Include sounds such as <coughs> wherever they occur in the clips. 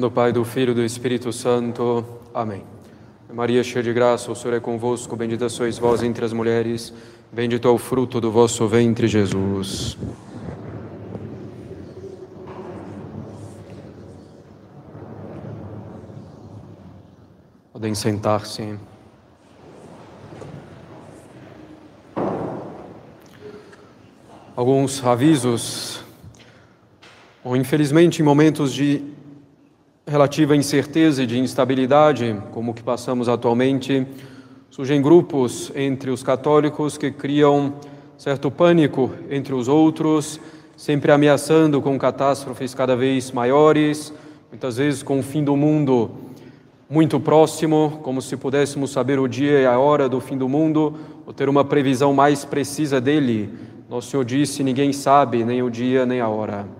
do Pai, do Filho e do Espírito Santo. Amém. Maria, cheia de graça, o Senhor é convosco, bendita sois vós entre as mulheres, bendito é o fruto do vosso ventre, Jesus. Podem sentar-se. Alguns avisos. Infelizmente, em momentos de relativa incerteza e de instabilidade, como o que passamos atualmente, surgem grupos entre os católicos que criam certo pânico entre os outros, sempre ameaçando com catástrofes cada vez maiores, muitas vezes com o fim do mundo muito próximo, como se pudéssemos saber o dia e a hora do fim do mundo, ou ter uma previsão mais precisa dele. Nosso Senhor disse: ninguém sabe nem o dia nem a hora.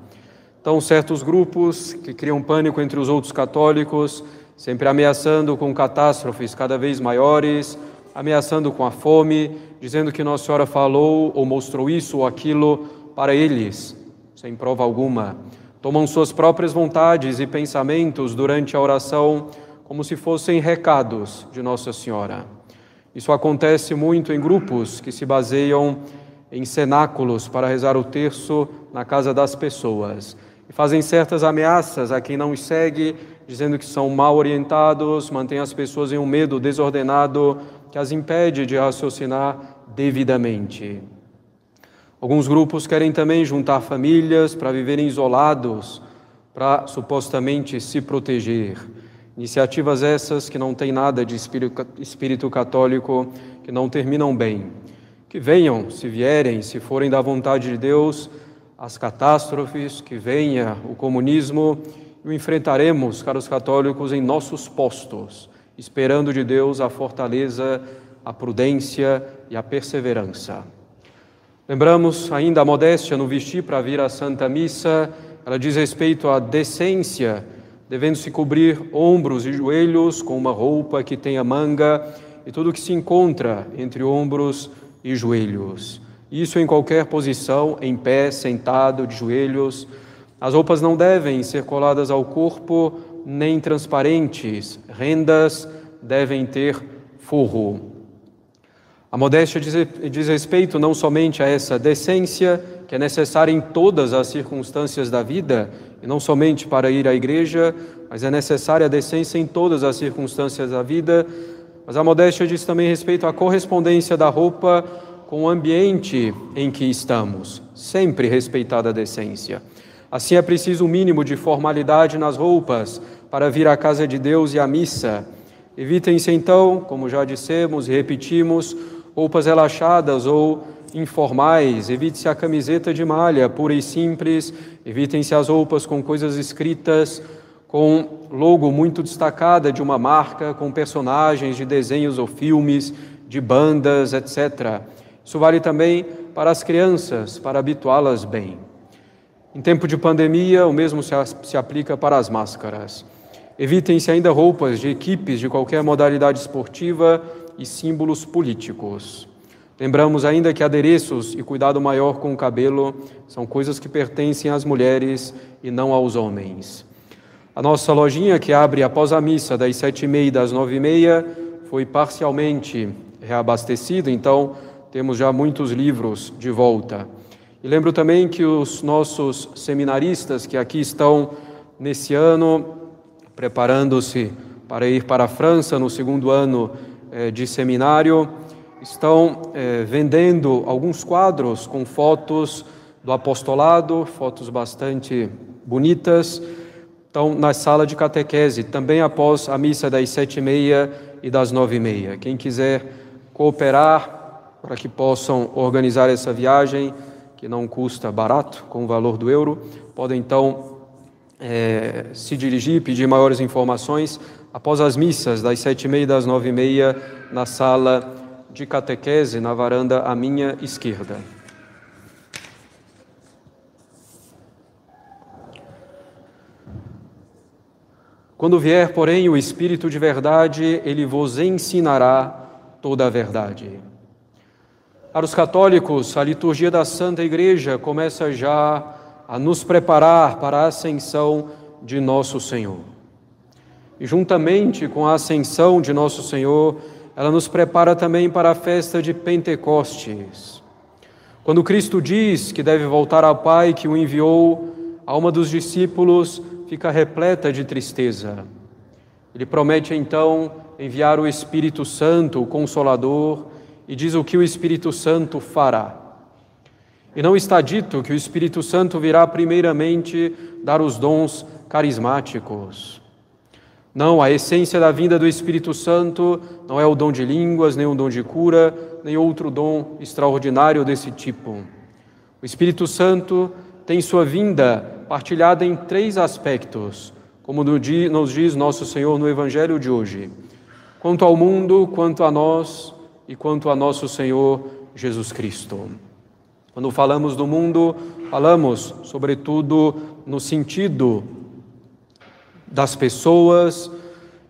Então, certos grupos que criam pânico entre os outros católicos, sempre ameaçando com catástrofes cada vez maiores, ameaçando com a fome, dizendo que Nossa Senhora falou ou mostrou isso ou aquilo para eles, sem prova alguma. Tomam suas próprias vontades e pensamentos durante a oração como se fossem recados de Nossa Senhora. Isso acontece muito em grupos que se baseiam em cenáculos para rezar o terço na casa das pessoas e fazem certas ameaças a quem não os segue, dizendo que são mal orientados, mantêm as pessoas em um medo desordenado que as impede de raciocinar devidamente. Alguns grupos querem também juntar famílias para viverem isolados, para supostamente se proteger. Iniciativas essas que não têm nada de espírito católico, que não terminam bem. Que venham, se vierem, se forem da vontade de Deus, as catástrofes, que venha o comunismo, o enfrentaremos, caros católicos, em nossos postos, esperando de Deus a fortaleza, a prudência e a perseverança. Lembramos ainda a modéstia no vestir para vir à Santa Missa, ela diz respeito à decência, devendo se cobrir ombros e joelhos com uma roupa que tenha manga e tudo que se encontra entre ombros e joelhos. Isso em qualquer posição, em pé, sentado, de joelhos. As roupas não devem ser coladas ao corpo, nem transparentes. Rendas devem ter forro. A modéstia diz, respeito não somente a essa decência, que é necessária em todas as circunstâncias da vida, e não somente para ir à igreja, mas é necessária a decência em todas as circunstâncias da vida. Mas a modéstia diz também respeito à correspondência da roupa com o ambiente em que estamos, sempre respeitada a decência. Assim é preciso um mínimo de formalidade nas roupas para vir à casa de Deus e à missa. Evitem-se então, como já dissemos e repetimos, roupas relaxadas ou informais, evite-se a camiseta de malha pura e simples, evitem-se as roupas com coisas escritas, com logo muito destacada de uma marca, com personagens de desenhos ou filmes, de bandas, etc. Isso vale também para as crianças, para habituá-las bem. Em tempo de pandemia, o mesmo se aplica para as máscaras. Evitem-se ainda roupas de equipes de qualquer modalidade esportiva e símbolos políticos. Lembramos ainda que adereços e cuidado maior com o cabelo são coisas que pertencem às mulheres e não aos homens. A nossa lojinha, que abre após a missa das sete e meia e das nove e meia, foi parcialmente reabastecida, então temos já muitos livros de volta. E lembro também que os nossos seminaristas que aqui estão nesse ano, preparando-se para ir para a França no segundo ano eh, de seminário, estão eh, vendendo alguns quadros com fotos do apostolado, fotos bastante bonitas. Estão na sala de catequese, também após a missa das sete e meia e das nove e meia. Quem quiser cooperar, para que possam organizar essa viagem, que não custa barato, com o valor do euro. Podem então é, se dirigir, pedir maiores informações após as missas, das sete e meia e das nove e meia, na sala de catequese, na varanda à minha esquerda. Quando vier, porém, o Espírito de verdade, ele vos ensinará toda a verdade. Para os católicos, a liturgia da Santa Igreja começa já a nos preparar para a ascensão de nosso Senhor. e juntamente com a ascensão de nosso Senhor, ela nos prepara também para a festa de Pentecostes. Quando Cristo diz que deve voltar ao Pai que o enviou, a alma dos discípulos fica repleta de tristeza. Ele promete então enviar o Espírito Santo, o Consolador, e diz o que o Espírito Santo fará. E não está dito que o Espírito Santo virá primeiramente dar os dons carismáticos. Não, a essência da vinda do Espírito Santo não é o dom de línguas, nem o dom de cura, nem outro dom extraordinário desse tipo. O Espírito Santo tem sua vinda partilhada em três aspectos, como nos diz nosso Senhor no Evangelho de hoje: quanto ao mundo, quanto a nós e quanto a nosso Senhor Jesus Cristo. Quando falamos do mundo, falamos, sobretudo, no sentido das pessoas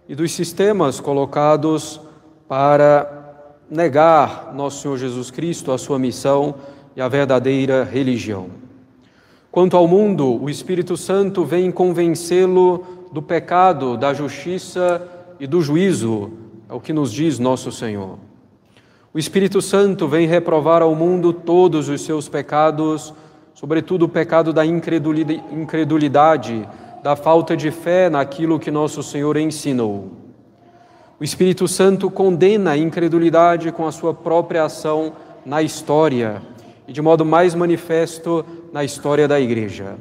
e dos sistemas colocados para negar nosso Senhor Jesus Cristo, a sua missão e a verdadeira religião. Quanto ao mundo, o Espírito Santo vem convencê-lo do pecado, da justiça e do juízo, é o que nos diz nosso Senhor. O Espírito Santo vem reprovar ao mundo todos os seus pecados, sobretudo o pecado da incredulidade, da falta de fé naquilo que nosso Senhor ensinou. O Espírito Santo condena a incredulidade com a sua própria ação na história e de modo mais manifesto na história da Igreja.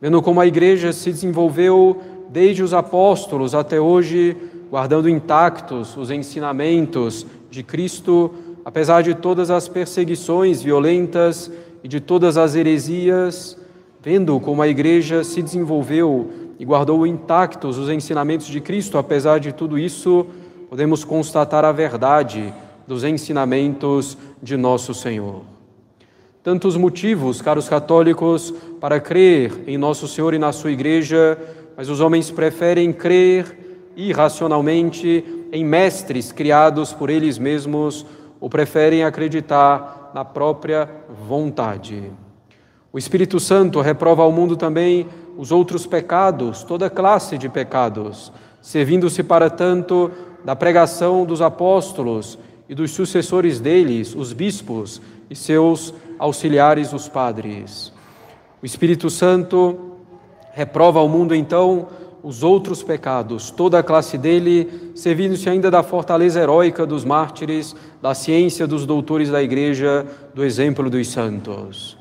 Vendo como a Igreja se desenvolveu desde os apóstolos até hoje, guardando intactos os ensinamentos de Cristo, apesar de todas as perseguições violentas e de todas as heresias, vendo como a Igreja se desenvolveu e guardou intactos os ensinamentos de Cristo, apesar de tudo isso, podemos constatar a verdade dos ensinamentos de nosso Senhor. Tantos motivos, caros católicos, para crer em Nosso Senhor e na Sua Igreja, mas os homens preferem crer irracionalmente em mestres criados por eles mesmos ou preferem acreditar na própria vontade. O Espírito Santo reprova ao mundo também os outros pecados, toda classe de pecados, servindo-se para tanto da pregação dos apóstolos e dos sucessores deles, os bispos e seus auxiliares os padres. O Espírito Santo reprova ao mundo então os outros pecados, toda a classe dele, servindo-se ainda da fortaleza heróica dos mártires, da ciência dos doutores da igreja, do exemplo dos santos.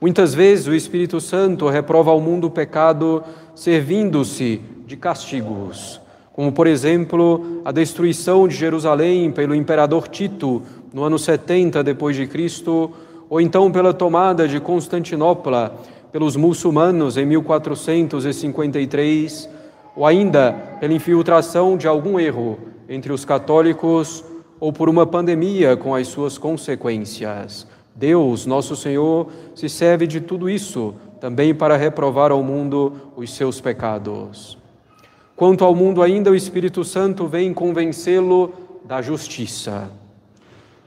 Muitas vezes o Espírito Santo reprova ao mundo o pecado, servindo-se de castigos, como por exemplo a destruição de Jerusalém pelo imperador Tito no ano 70 depois de Cristo, ou então pela tomada de Constantinopla pelos muçulmanos em 1453, ou ainda pela infiltração de algum erro entre os católicos ou por uma pandemia com as suas consequências. Deus, nosso Senhor, se serve de tudo isso também para reprovar ao mundo os seus pecados. Quanto ao mundo, ainda o Espírito Santo vem convencê-lo da justiça.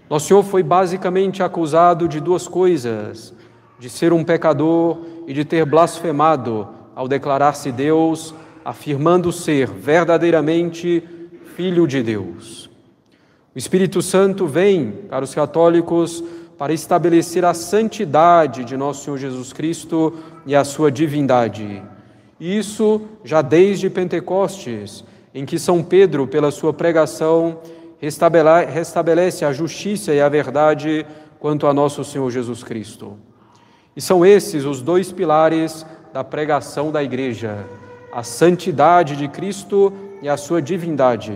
Nosso Senhor foi basicamente acusado de duas coisas: de ser um pecador e de ter blasfemado ao declarar-se Deus, afirmando ser verdadeiramente Filho de Deus. O Espírito Santo vem para os católicos para estabelecer a santidade de nosso Senhor Jesus Cristo e a sua divindade. Isso já desde Pentecostes, em que São Pedro, pela sua pregação, restabelece a justiça e a verdade quanto a nosso Senhor Jesus Cristo. E são esses os dois pilares da pregação da Igreja: a santidade de Cristo e a sua divindade.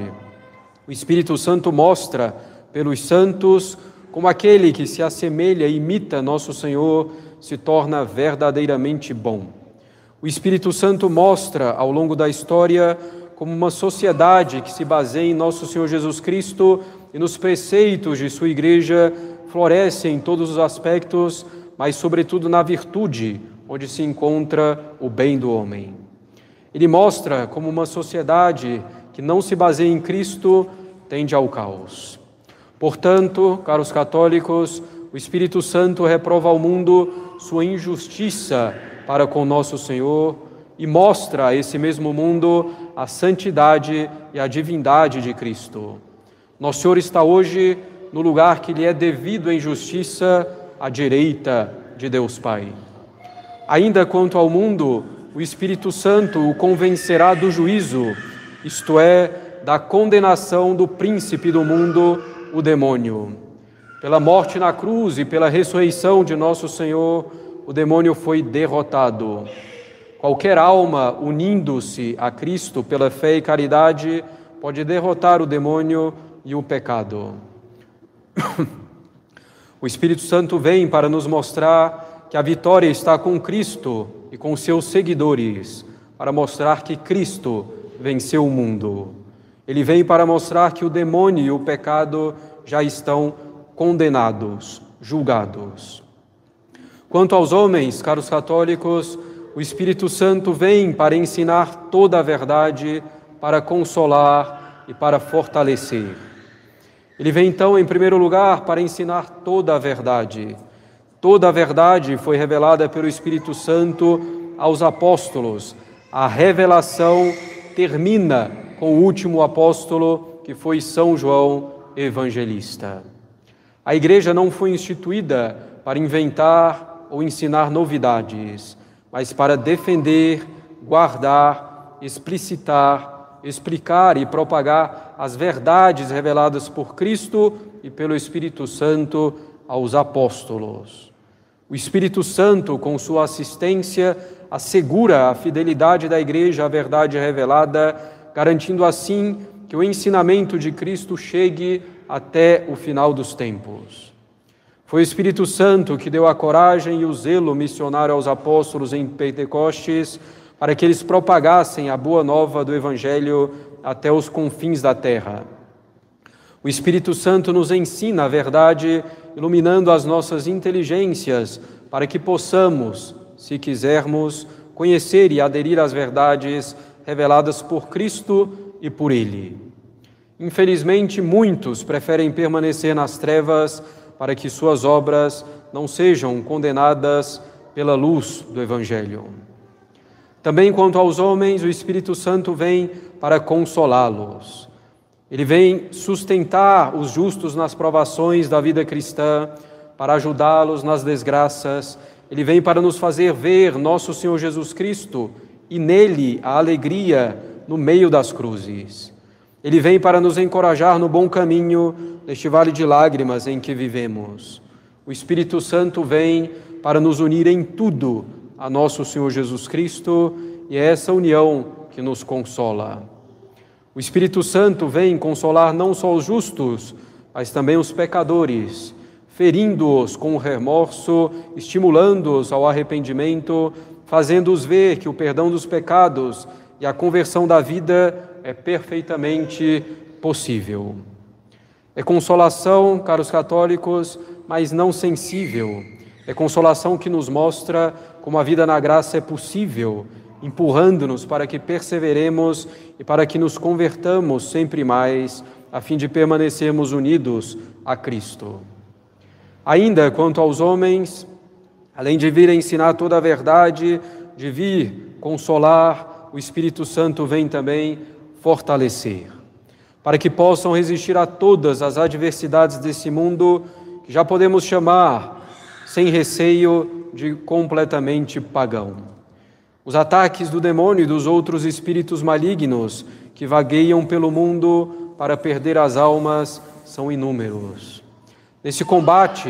O Espírito Santo mostra pelos santos como aquele que se assemelha e imita nosso Senhor se torna verdadeiramente bom. O Espírito Santo mostra ao longo da história como uma sociedade que se baseia em nosso Senhor Jesus Cristo e nos preceitos de sua igreja, floresce em todos os aspectos, mas sobretudo na virtude, onde se encontra o bem do homem. Ele mostra como uma sociedade que não se baseia em Cristo tende ao caos. Portanto, caros católicos, o Espírito Santo reprova ao mundo sua injustiça para com nosso Senhor e mostra a esse mesmo mundo a santidade e a divindade de Cristo. Nosso Senhor está hoje no lugar que lhe é devido em justiça, à direita de Deus Pai. Ainda quanto ao mundo, o Espírito Santo o convencerá do juízo, isto é, da condenação do príncipe do mundo, o demônio. Pela morte na cruz e pela ressurreição de nosso Senhor, o demônio foi derrotado. Qualquer alma unindo-se a Cristo pela fé e caridade pode derrotar o demônio e o pecado. <coughs> O Espírito Santo vem para nos mostrar que a vitória está com Cristo e com seus seguidores, para mostrar que Cristo venceu o mundo. Ele vem para mostrar que o demônio e o pecado já estão condenados, julgados. Quanto aos homens, caros católicos, o Espírito Santo vem para ensinar toda a verdade, para consolar e para fortalecer. Ele vem então, em primeiro lugar, para ensinar toda a verdade. Toda a verdade foi revelada pelo Espírito Santo aos apóstolos. A revelação termina com o último apóstolo, que foi São João Evangelista. A igreja não foi instituída para inventar ou ensinar novidades, mas para defender, guardar, explicitar explicar e propagar as verdades reveladas por Cristo e pelo Espírito Santo aos apóstolos. O Espírito Santo, com sua assistência, assegura a fidelidade da Igreja à verdade revelada, garantindo assim que o ensinamento de Cristo chegue até o final dos tempos. Foi o Espírito Santo que deu a coragem e o zelo missionário aos apóstolos em Pentecostes para que eles propagassem a boa nova do Evangelho até os confins da terra. O Espírito Santo nos ensina a verdade, iluminando as nossas inteligências, para que possamos, se quisermos, conhecer e aderir às verdades reveladas por Cristo e por Ele. Infelizmente, muitos preferem permanecer nas trevas para que suas obras não sejam condenadas pela luz do Evangelho. Também quanto aos homens, o Espírito Santo vem para consolá-los. Ele vem sustentar os justos nas provações da vida cristã, para ajudá-los nas desgraças. Ele vem para nos fazer ver nosso Senhor Jesus Cristo e nele a alegria no meio das cruzes. Ele vem para nos encorajar no bom caminho neste vale de lágrimas em que vivemos. O Espírito Santo vem para nos unir em tudo a nosso Senhor Jesus Cristo e é essa união que nos consola. O Espírito Santo vem consolar não só os justos, mas também os pecadores, ferindo-os com remorso, estimulando-os ao arrependimento, fazendo-os ver que o perdão dos pecados e a conversão da vida é perfeitamente possível. É consolação, caros católicos, mas não sensível. É consolação que nos mostra como a vida na graça é possível, empurrando-nos para que perseveremos e para que nos convertamos sempre mais, a fim de permanecermos unidos a Cristo. Ainda quanto aos homens, além de vir ensinar toda a verdade, de vir consolar, o Espírito Santo vem também fortalecer, para que possam resistir a todas as adversidades desse mundo, que já podemos chamar, sem receio, de completamente pagão. Os ataques do demônio e dos outros espíritos malignos que vagueiam pelo mundo para perder as almas são inúmeros. Nesse combate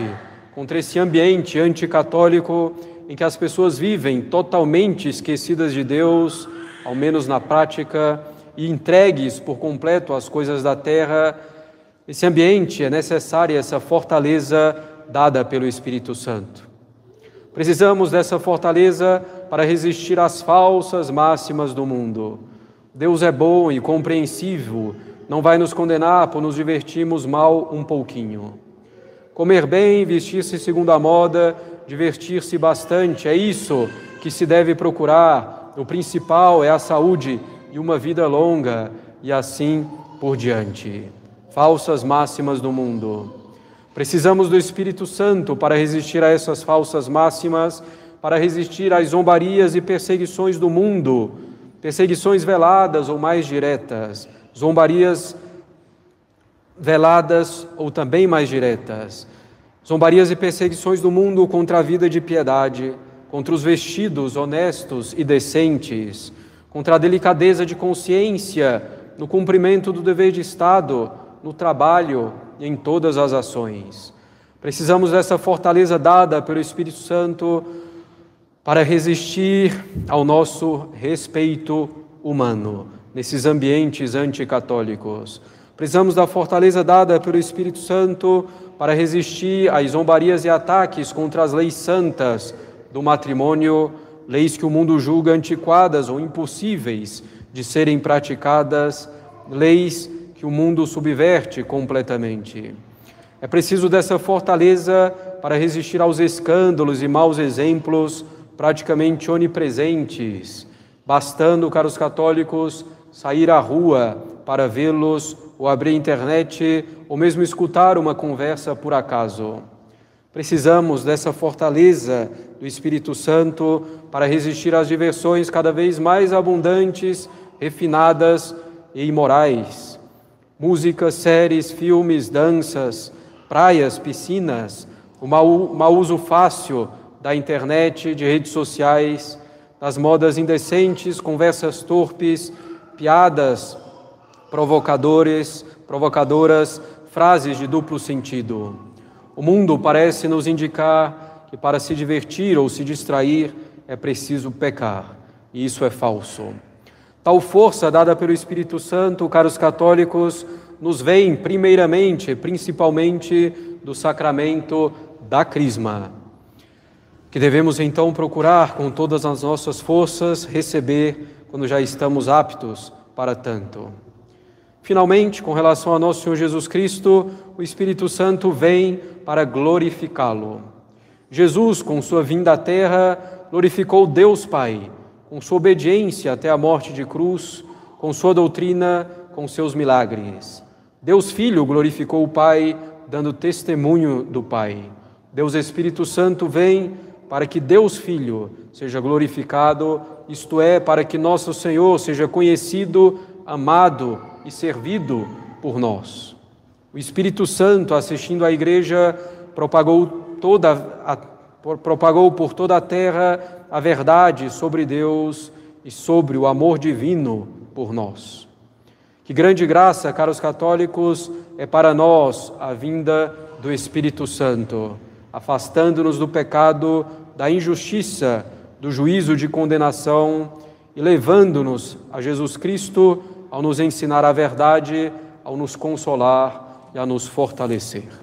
contra esse ambiente anticatólico em que as pessoas vivem totalmente esquecidas de Deus, ao menos na prática, e entregues por completo às coisas da terra, esse ambiente é necessária essa fortaleza dada pelo Espírito Santo. Precisamos dessa fortaleza para resistir às falsas máximas do mundo. Deus é bom e compreensivo, não vai nos condenar por nos divertirmos mal um pouquinho. Comer bem, vestir-se segundo a moda, divertir-se bastante, é isso que se deve procurar. O principal é a saúde e uma vida longa, e assim por diante. Falsas máximas do mundo. Precisamos do Espírito Santo para resistir a essas falsas máximas, para resistir às zombarias e perseguições do mundo, perseguições veladas ou mais diretas, zombarias veladas ou também mais diretas, zombarias e perseguições do mundo contra a vida de piedade, contra os vestidos honestos e decentes, contra a delicadeza de consciência no cumprimento do dever de Estado, no trabalho em todas as ações. Precisamos dessa fortaleza dada pelo Espírito Santo para resistir ao nosso respeito humano nesses ambientes anticatólicos. Precisamos da fortaleza dada pelo Espírito Santo para resistir às zombarias e ataques contra as leis santas do matrimônio, leis que o mundo julga antiquadas ou impossíveis de serem praticadas, leis que o mundo subverte completamente. É preciso dessa fortaleza para resistir aos escândalos e maus exemplos praticamente onipresentes, bastando, caros católicos, sair à rua para vê-los ou abrir a internet ou mesmo escutar uma conversa por acaso. Precisamos dessa fortaleza do Espírito Santo para resistir às diversões cada vez mais abundantes, refinadas e imorais. Músicas, séries, filmes, danças, praias, piscinas, o mau, uso fácil da internet, de redes sociais, das modas indecentes, conversas torpes, piadas provocadores, provocadoras, frases de duplo sentido. O mundo parece nos indicar que para se divertir ou se distrair é preciso pecar, e isso é falso. Tal força dada pelo Espírito Santo, caros católicos, nos vem primeiramente, principalmente, do sacramento da Crisma, que devemos então procurar com todas as nossas forças receber quando já estamos aptos para tanto. Finalmente, com relação a nosso Senhor Jesus Cristo, o Espírito Santo vem para glorificá-lo. Jesus, com sua vinda à terra, glorificou Deus Pai, com sua obediência até a morte de cruz, com sua doutrina, com seus milagres. Deus Filho glorificou o Pai, dando testemunho do Pai. Deus Espírito Santo vem para que Deus Filho seja glorificado, isto é, para que nosso Senhor seja conhecido, amado e servido por nós. O Espírito Santo, assistindo à igreja, propagou toda a, propagou por toda a terra a verdade sobre Deus e sobre o amor divino por nós. Que grande graça, caros católicos, é para nós a vinda do Espírito Santo, afastando-nos do pecado, da injustiça, do juízo de condenação e levando-nos a Jesus Cristo ao nos ensinar a verdade, ao nos consolar e a nos fortalecer.